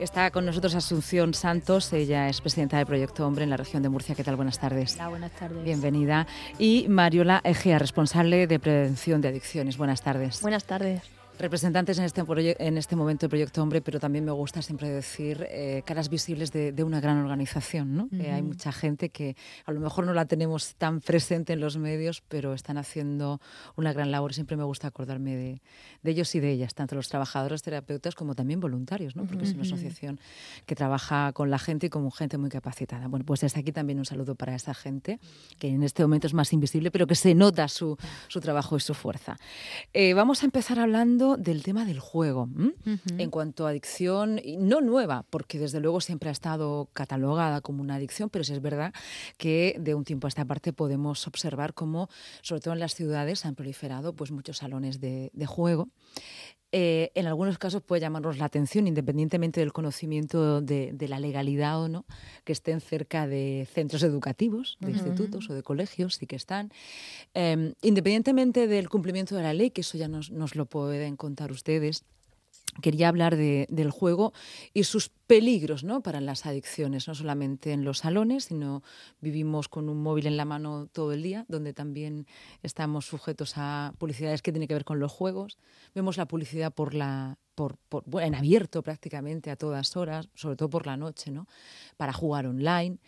Está con nosotros Asunción Santos, ella es presidenta del Proyecto Hombre en la región de Murcia. ¿Qué tal? Buenas tardes. Hola, buenas tardes. Bienvenida. Y Mariola Egea, responsable de prevención de adicciones. Buenas tardes. Buenas tardes representantes en este, en este momento del Proyecto Hombre, pero también me gusta siempre decir eh, caras visibles de, una gran organización. ¿no? hay mucha gente que a lo mejor no la tenemos tan presente en los medios, pero están haciendo una gran labor. Siempre me gusta acordarme de, ellos y de ellas, tanto los trabajadores, terapeutas, como también voluntarios, ¿no? porque es una asociación que trabaja con la gente y con gente muy capacitada. Bueno, pues desde aquí también un saludo para esa gente, que en este momento es más invisible, pero que se nota su, su trabajo y su fuerza. Eh, vamos a empezar hablando del tema del juego. En cuanto a adicción, no nueva, porque desde luego siempre ha estado catalogada como una adicción, pero sí es verdad que de un tiempo a esta parte podemos observar cómo, sobre todo en las ciudades, han proliferado pues, muchos salones de, de juego. Eh, en algunos casos puede llamarnos la atención, independientemente del conocimiento de, la legalidad o no, que estén cerca de centros educativos, de institutos o de colegios, y que están. Em, independientemente del cumplimiento de la ley, que eso ya nos, nos lo pueden contar ustedes, quería hablar del juego y sus peligros ¿no? para las adicciones, no solamente en los salones, sino vivimos con un móvil en la mano todo el día, donde también estamos sujetos a publicidades que tienen que ver con los juegos. Vemos la publicidad por la, por, en abierto prácticamente a todas horas, sobre todo por la noche, ¿no? para jugar online.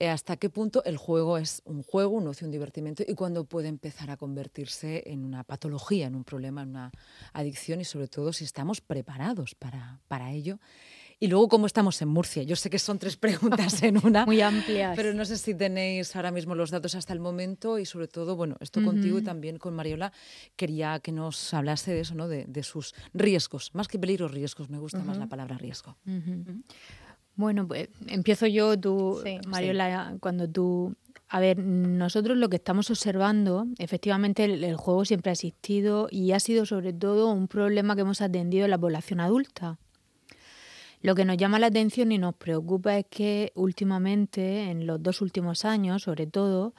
Eh, hasta qué punto el juego es un juego, un ocio, un divertimento y cuándo puede empezar a convertirse en una patología, en un problema, en una adicción y sobre todo si estamos preparados para, para ello. Y luego, ¿cómo estamos en Murcia? Yo sé que son tres preguntas en una. Muy amplias. Pero no sé si tenéis ahora mismo los datos hasta el momento y sobre todo, bueno, esto contigo y también con Mariola, quería que nos hablase de eso, ¿no? De, de sus riesgos. Más que peligros, riesgos. Me gusta más la palabra riesgo. Bueno, pues empiezo yo, tú, Mariola, cuando tú... A ver, nosotros lo que estamos observando, efectivamente el, juego siempre ha existido y ha sido sobre todo un problema que hemos atendido en la población adulta. Lo que nos llama la atención y nos preocupa es que últimamente, en los dos últimos años sobre todo,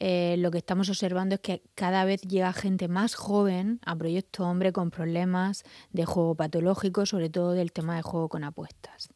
eh, lo que estamos observando es que cada vez llega gente más joven a Proyecto Hombre con problemas de juego patológico, sobre todo del tema de juego con apuestas.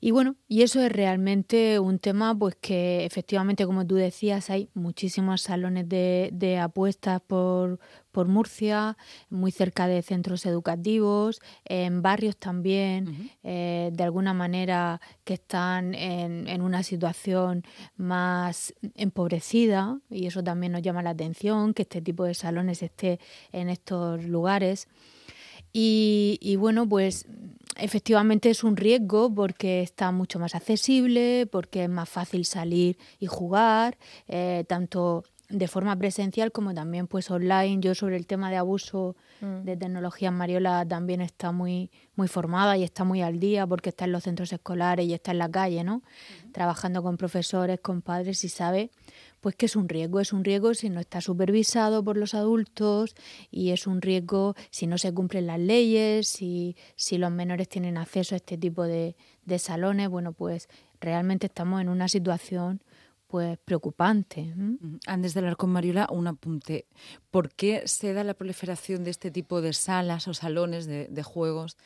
Y bueno, y eso es realmente un tema pues que efectivamente, como tú decías, hay muchísimos salones de, apuestas por, por Murcia, muy cerca de centros educativos, en barrios también, eh, de alguna manera que están en, en, una situación más empobrecida, y eso también nos llama la atención, que este tipo de salones esté en estos lugares. Y, y bueno, pues efectivamente es un riesgo porque está mucho más accesible, porque es más fácil salir y jugar, eh, tanto de forma presencial como también pues online. Yo sobre el tema de abuso mm. de tecnologías, Mariola también está muy, muy formada y está muy al día porque está en los centros escolares y está en la calle, ¿no? Trabajando con profesores, con padres y sabe pues que es un riesgo, es un riesgo si no está supervisado por los adultos y es un riesgo si no se cumplen las leyes, si, si los menores tienen acceso a este tipo de, de salones, bueno, pues realmente estamos en una situación pues preocupante. Antes de hablar con Mariola, un apunte. ¿Por qué se da la proliferación de este tipo de salas o salones de, juegos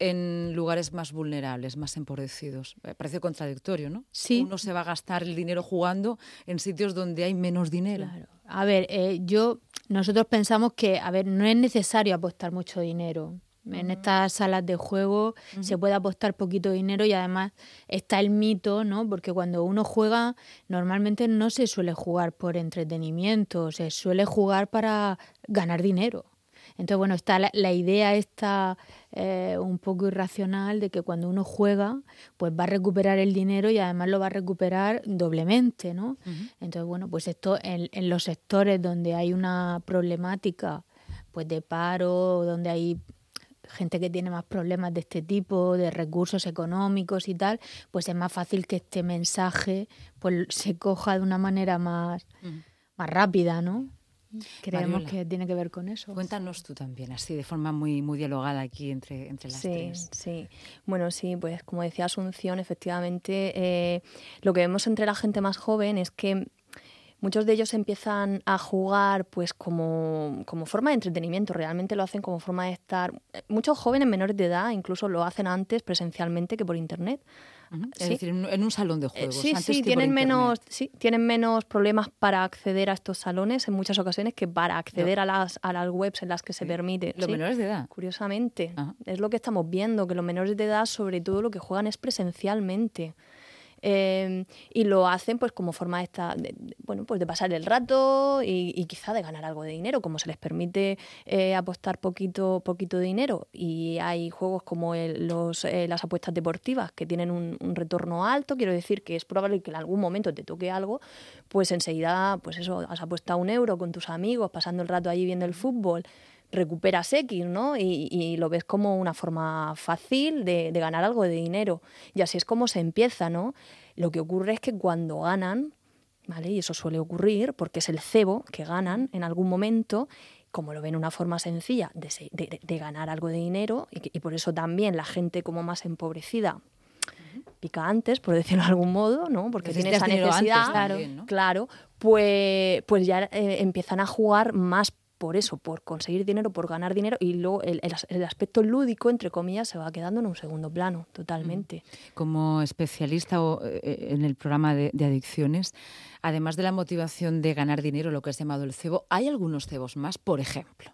en lugares más vulnerables, más empobrecidos? parece contradictorio, ¿no? Sí. Uno se va a gastar el dinero jugando en sitios donde hay menos dinero. Claro. A ver, eh, yo, nosotros pensamos que, a ver, no es necesario apostar mucho dinero. En estas salas de juego se puede apostar poquito dinero y además está el mito, ¿no? Porque cuando uno juega, normalmente no se suele jugar por entretenimiento, se suele jugar para ganar dinero. Entonces, bueno, está la, idea está eh, un poco irracional de que cuando uno juega, pues va a recuperar el dinero y además lo va a recuperar doblemente, ¿no? Entonces, bueno, pues esto en, en los sectores donde hay una problemática pues de paro, donde hay gente que tiene más problemas de este tipo, de recursos económicos y tal, pues es más fácil que este mensaje pues se coja de una manera más, más rápida, ¿no? Creemos que tiene que ver con eso. Cuéntanos tú también, así de forma muy, muy dialogada aquí entre, entre las tres. Sí, bueno, sí, pues como decía Asunción, efectivamente, eh, lo que vemos entre la gente más joven es que muchos de ellos empiezan a jugar pues como, como forma de entretenimiento, realmente lo hacen como forma de estar. Muchos jóvenes menores de edad incluso lo hacen antes presencialmente que por internet. Es decir, en un salón de eh, juegos. sí, sí, tienen menos, sí, tienen menos problemas para acceder a estos salones en muchas ocasiones que para acceder a, las, a las webs en las que se permite. Los menores de edad. Curiosamente. Es lo que estamos viendo, que los menores de edad sobre todo lo que juegan es presencialmente. Em, y lo hacen pues como forma de, esta, bueno, pues de pasar el rato y, quizá de ganar algo de dinero, como se les permite eh, apostar poquito, poquito dinero. Y hay juegos como los, eh, las apuestas deportivas que tienen un, retorno alto, quiero decir que es probable que en algún momento te toque algo, pues enseguida, pues eso, has apostado un euro con tus amigos, pasando el rato allí viendo el fútbol recuperas X, ¿no? Y, lo ves como una forma fácil de, ganar algo de dinero. Y así es como se empieza, ¿no? Lo que ocurre es que cuando ganan, ¿vale? Y eso suele ocurrir porque es el cebo que ganan en algún momento, como lo ven una forma sencilla de, ganar algo de dinero, y, por eso también la gente como más empobrecida pica antes, por decirlo de algún modo, ¿no? Porque tiene esa necesidad, claro, claro, pues, pues ya eh, empiezan a jugar más por eso, por conseguir dinero, por ganar dinero, y luego el, aspecto lúdico, entre comillas, se va quedando en un segundo plano, totalmente. Como especialista eh, en el programa de, adicciones, además de la motivación de ganar dinero, lo que has llamado el cebo, hay algunos cebos más, por ejemplo,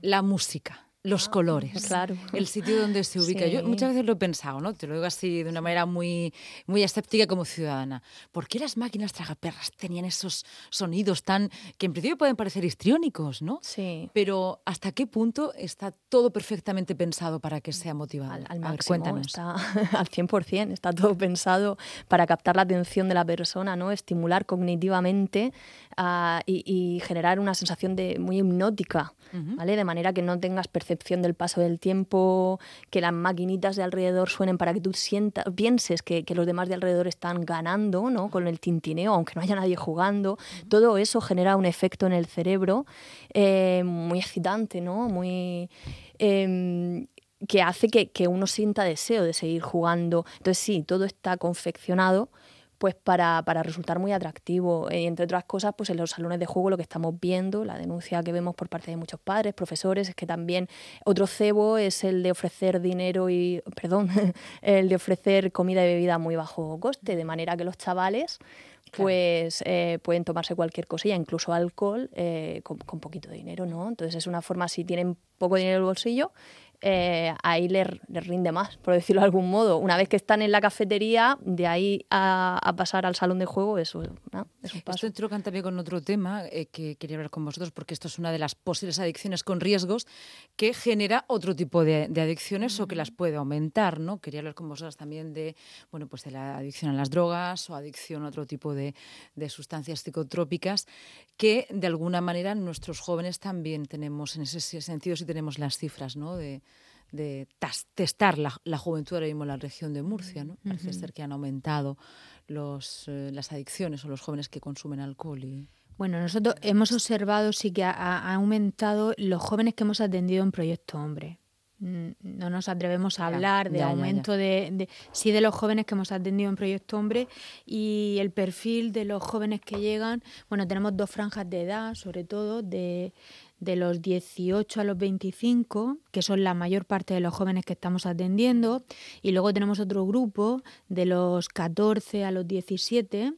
la música los ah, colores, claro. el sitio donde se ubica. Yo muchas veces lo he pensado, ¿no? Te lo digo así de una manera muy, muy escéptica como ciudadana. ¿Por qué las máquinas tragaperras tenían esos sonidos tan que en principio pueden parecer histriónicos, ¿no? Sí. Pero ¿hasta qué punto está todo perfectamente pensado para que sea motivado? Al, máximo, cuéntanos. Está al 100%, está todo pensado para captar la atención de la persona, ¿no? Estimular cognitivamente ah, y, generar una sensación de muy hipnótica, ¿vale? De manera que no tengas percepción del paso del tiempo, que las maquinitas de alrededor suenen para que tú sientas, pienses que, los demás de alrededor están ganando, ¿no? Con el tintineo, aunque no haya nadie jugando. Todo eso genera un efecto en el cerebro eh, muy excitante, ¿no? Muy... Em, que hace que, que uno sienta deseo de seguir jugando. Entonces sí, todo está confeccionado pues para, para, resultar muy atractivo. Y entre otras cosas, pues en los salones de juego lo que estamos viendo, la denuncia que vemos por parte de muchos padres, profesores, es que también otro cebo es el de ofrecer dinero y, perdón, el de ofrecer comida y bebida a muy bajo coste, de manera que los chavales pues eh, pueden tomarse cualquier cosilla, incluso alcohol, eh, con, con, poquito dinero, ¿no? Entonces es una forma, si tienen poco dinero en el bolsillo, eh, ahí les, rinde más, por decirlo de algún modo. Una vez que están en la cafetería, de ahí a, pasar al salón de juego, eso es un paso. Esto entrocan también con otro tema eh, que quería hablar con vosotros, porque esto es una de las posibles adicciones con riesgos que genera otro tipo de, adicciones o que las puede aumentar, ¿no? Quería hablar con vosotros también de, bueno, pues de la adicción a las drogas o adicción a otro tipo de, de sustancias psicotrópicas que de alguna manera nuestros jóvenes también tenemos en ese sentido si tenemos las cifras, ¿no? De, de testar la, juventud ahora mismo en la región de Murcia. ¿no? Parece ser que han aumentado los, eh, las adicciones o los jóvenes que consumen alcohol. Y... Bueno, nosotros hemos observado sí que ha, aumentado los jóvenes que hemos atendido en Proyecto Hombre. Mm, no nos atrevemos a hablar de aumento De, de, sí de los jóvenes que hemos atendido en Proyecto Hombre y el perfil de los jóvenes que llegan. Bueno, tenemos dos franjas de edad, sobre todo de de los 18 a los 25, que son la mayor parte de los jóvenes que estamos atendiendo, y luego tenemos otro grupo de los 14 a los 17,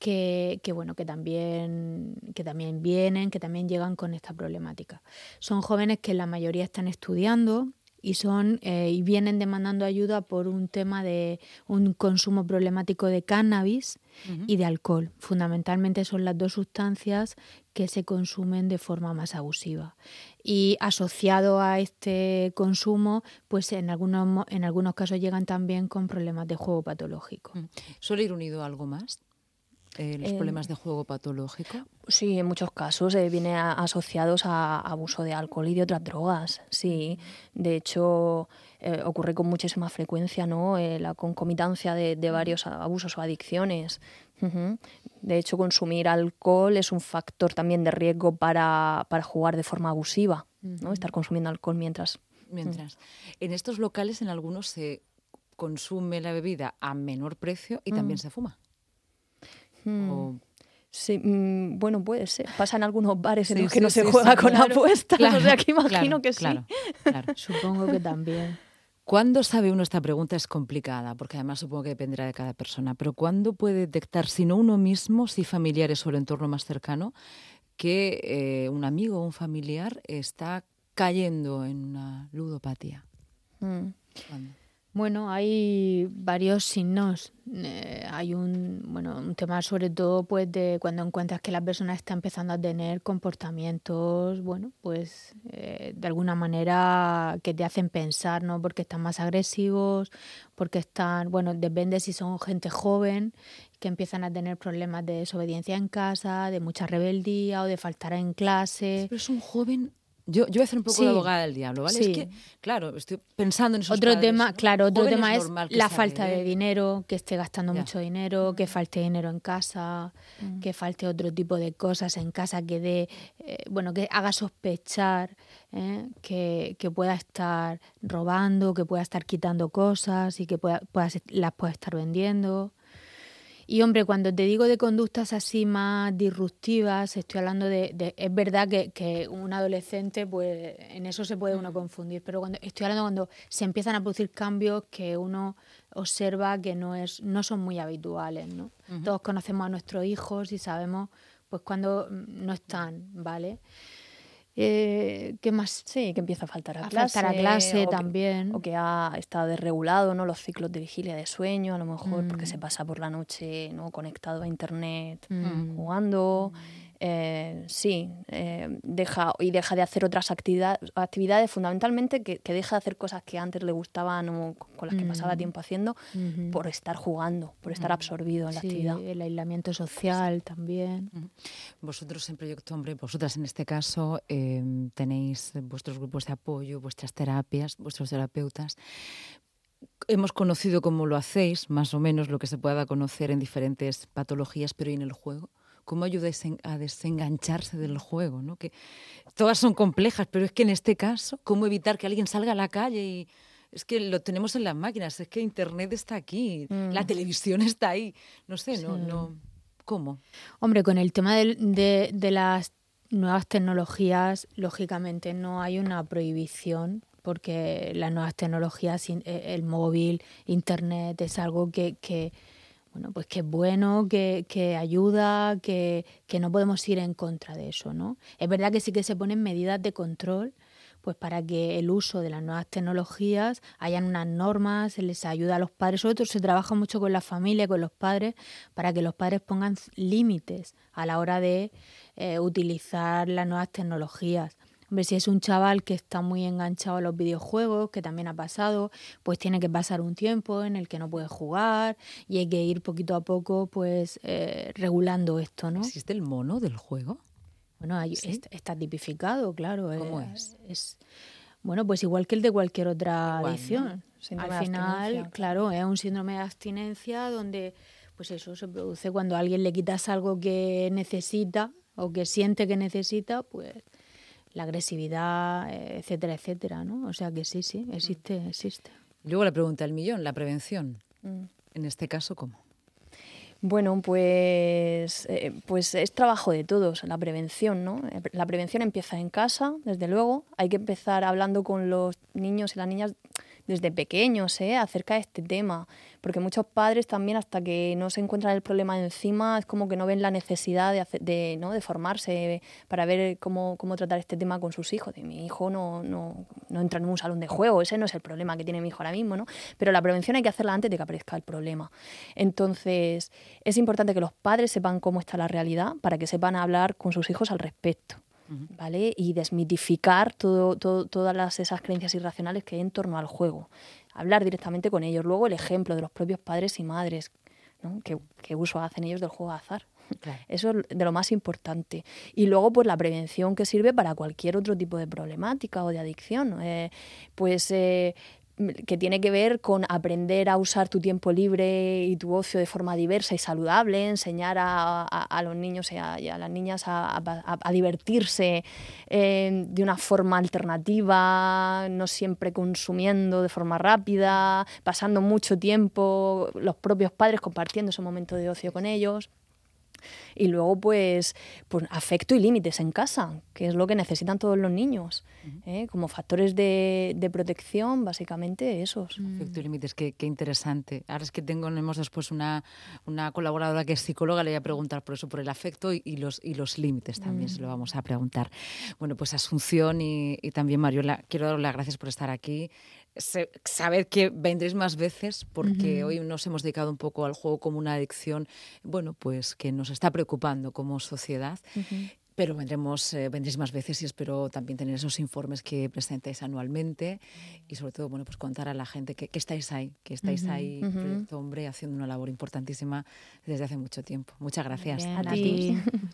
que, que, bueno, que también, que también vienen, que también llegan con esta problemática. Son jóvenes que la mayoría están estudiando, y son eh, y vienen demandando ayuda por un tema de un consumo problemático de cannabis y de alcohol. Fundamentalmente son las dos sustancias que se consumen de forma más abusiva. Y asociado a este consumo, pues en algunos, en algunos casos llegan también con problemas de juego patológico. ¿Suele ir unido algo más? Eh, los problemas de juego patológico? Sí, en muchos casos eh, viene asociados a abuso de alcohol y de otras drogas. Sí, de hecho eh, ocurre con muchísima frecuencia, ¿no? la concomitancia de, varios abusos o adicciones. De hecho, consumir alcohol es un factor también de riesgo para, jugar de forma abusiva, ¿no? Estar consumiendo alcohol mientras. Mientras. En estos locales, en algunos se consume la bebida a menor precio y también mm. se fuma. Hmm. Sí, mm, bueno, puede ser. Pasa en algunos bares en los que no se juega con apuestas. o sea, que imagino que sí. Supongo que también. ¿Cuándo sabe uno esta pregunta es complicada? Porque además supongo que dependerá de cada persona. Pero ¿cuándo puede detectar, si no uno mismo, si familiares o el entorno más cercano, que eh, un amigo o un familiar está cayendo en una ludopatía? Mm. Bueno, hay varios signos. Eh, hay un, bueno, un tema sobre todo pues de cuando encuentras que la persona está empezando a tener comportamientos, bueno, pues eh, de alguna manera que te hacen pensar, ¿no? Porque están más agresivos, porque están, bueno, depende si son gente joven que empiezan a tener problemas de desobediencia en casa, de mucha rebeldía o de faltar en clase. Pero es un joven yo, yo voy a hacer un poco de abogada del diablo, ¿vale? Es que, claro, estoy pensando en esos Otro tema, claro, otro tema es la falta de dinero, que esté gastando mucho dinero, que falte dinero en casa, mm. que falte otro tipo de cosas en casa que dé, eh, bueno, que haga sospechar ¿eh? que, que, pueda estar robando, que pueda estar quitando cosas y que pueda, pueda las pueda estar vendiendo. Y hombre, cuando te digo de conductas así más disruptivas, estoy hablando de, es verdad que, que, un adolescente, pues en eso se puede uno confundir, pero cuando estoy hablando cuando se empiezan a producir cambios que uno observa que no es, no son muy habituales, ¿no? Todos conocemos a nuestros hijos y sabemos pues cuando no están, ¿vale? Eh, ¿Qué más? Sí, que empieza a faltar a, clase. Faltar a clase también. o que ha estado desregulado, ¿no? Los ciclos de vigilia de sueño, a lo mejor, porque se mm. pasa por la noche, ¿no? Conectado a internet, mm. jugando. Mm. Eh, sí, eh, deja, y deja de hacer otras actividades, fundamentalmente que, deja de hacer cosas que antes le gustaban o con las que pasaba mm. tiempo haciendo, por estar jugando, por estar absorbido en la actividad. El aislamiento social también. Vosotros en Proyecto Hombre, vosotras en este caso, em, tenéis vuestros grupos de apoyo, vuestras terapias, vuestros terapeutas hemos conocido cómo lo hacéis, más o menos lo que se pueda conocer en diferentes patologías, pero ¿y en el juego? Cómo ayuda a desengancharse del juego, ¿no? Que todas son complejas, pero es que en este caso, cómo evitar que alguien salga a la calle y es que lo tenemos en las máquinas, es que internet está aquí, la mm. televisión está ahí, no sé, no, no, ¿cómo? Hombre, con el tema de, de las nuevas tecnologías, lógicamente no hay una prohibición porque las nuevas tecnologías, eh, el móvil, internet, es algo que, que bueno, pues que es bueno, que, que ayuda, que, que, no podemos ir en contra de eso, ¿no? Es verdad que sí que se ponen medidas de control, pues para que el uso de las nuevas tecnologías hayan unas normas, se les ayuda a los padres, sobre se trabaja mucho con la familia, con los padres, para que los padres pongan límites a la hora de eh, utilizar las nuevas tecnologías. Hombre, si es un chaval que está muy enganchado a los videojuegos, que también ha pasado, pues tiene que pasar un tiempo en el que no puede jugar y hay que ir poquito a poco pues eh, regulando esto, ¿no? ¿Existe el mono del juego? Bueno, está, tipificado, claro. ¿Cómo es, es? Bueno, pues igual que el de cualquier otra adicción. Al final, claro, es un síndrome de abstinencia donde pues eso se produce cuando a alguien le quitas algo que necesita o que siente que necesita, pues la agresividad, eh, etcétera, etcétera, ¿no? O sea que sí, sí, existe, mm. existe. Luego la pregunta del millón, la prevención. Mm. En este caso, ¿cómo? Bueno, pues, eh, pues es trabajo de todos, la prevención, ¿no? La prevención empieza en casa, desde luego. Hay que empezar hablando con los niños y las niñas desde pequeños ¿eh? acerca de este tema, porque muchos padres también hasta que no se encuentran el problema encima es como que no ven la necesidad de, de, ¿no? de formarse para ver cómo, cómo, tratar este tema con sus hijos. De, mi hijo no, no, no, entra en un salón de juego, ese no es el problema que tiene mi hijo ahora mismo, ¿no? pero la prevención hay que hacerla antes de que aparezca el problema. Entonces es importante que los padres sepan cómo está la realidad para que sepan hablar con sus hijos al respecto. ¿Vale? Y desmitificar todo, todas esas creencias irracionales que hay en torno al juego. Hablar directamente con ellos. Luego el ejemplo de los propios padres y madres, ¿no? ¿Qué, uso hacen ellos del juego de azar? Eso es de lo más importante. Y luego, pues la prevención que sirve para cualquier otro tipo de problemática o de adicción. Eh, pues eh, que tiene que ver con aprender a usar tu tiempo libre y tu ocio de forma diversa y saludable, enseñar a, los niños y a, las niñas a, divertirse eh, de una forma alternativa, no siempre consumiendo de forma rápida, pasando mucho tiempo los propios padres compartiendo ese momento de ocio con ellos. Y luego, pues, pues afecto y límites en casa, que es lo que necesitan todos los niños. ¿eh? Como factores de, de, protección, básicamente esos. Afecto y límites, qué, qué, interesante. Ahora es que tenemos después una, una, colaboradora que es psicóloga, le voy a preguntar por eso, por el afecto y, y los, y los límites también se lo vamos a preguntar. Bueno, pues Asunción y, y también Mariola, quiero daros las gracias por estar aquí saber que vendréis más veces porque hoy nos hemos dedicado un poco al juego como una adicción, bueno, pues que nos está preocupando como sociedad. Pero vendremos, eh, vendréis más veces y espero también tener esos informes que presentáis anualmente y sobre todo, bueno, pues contar a la gente que, estáis ahí, que estáis ahí, Proyecto Hombre, haciendo una labor importantísima desde hace mucho tiempo. Muchas gracias. a ti.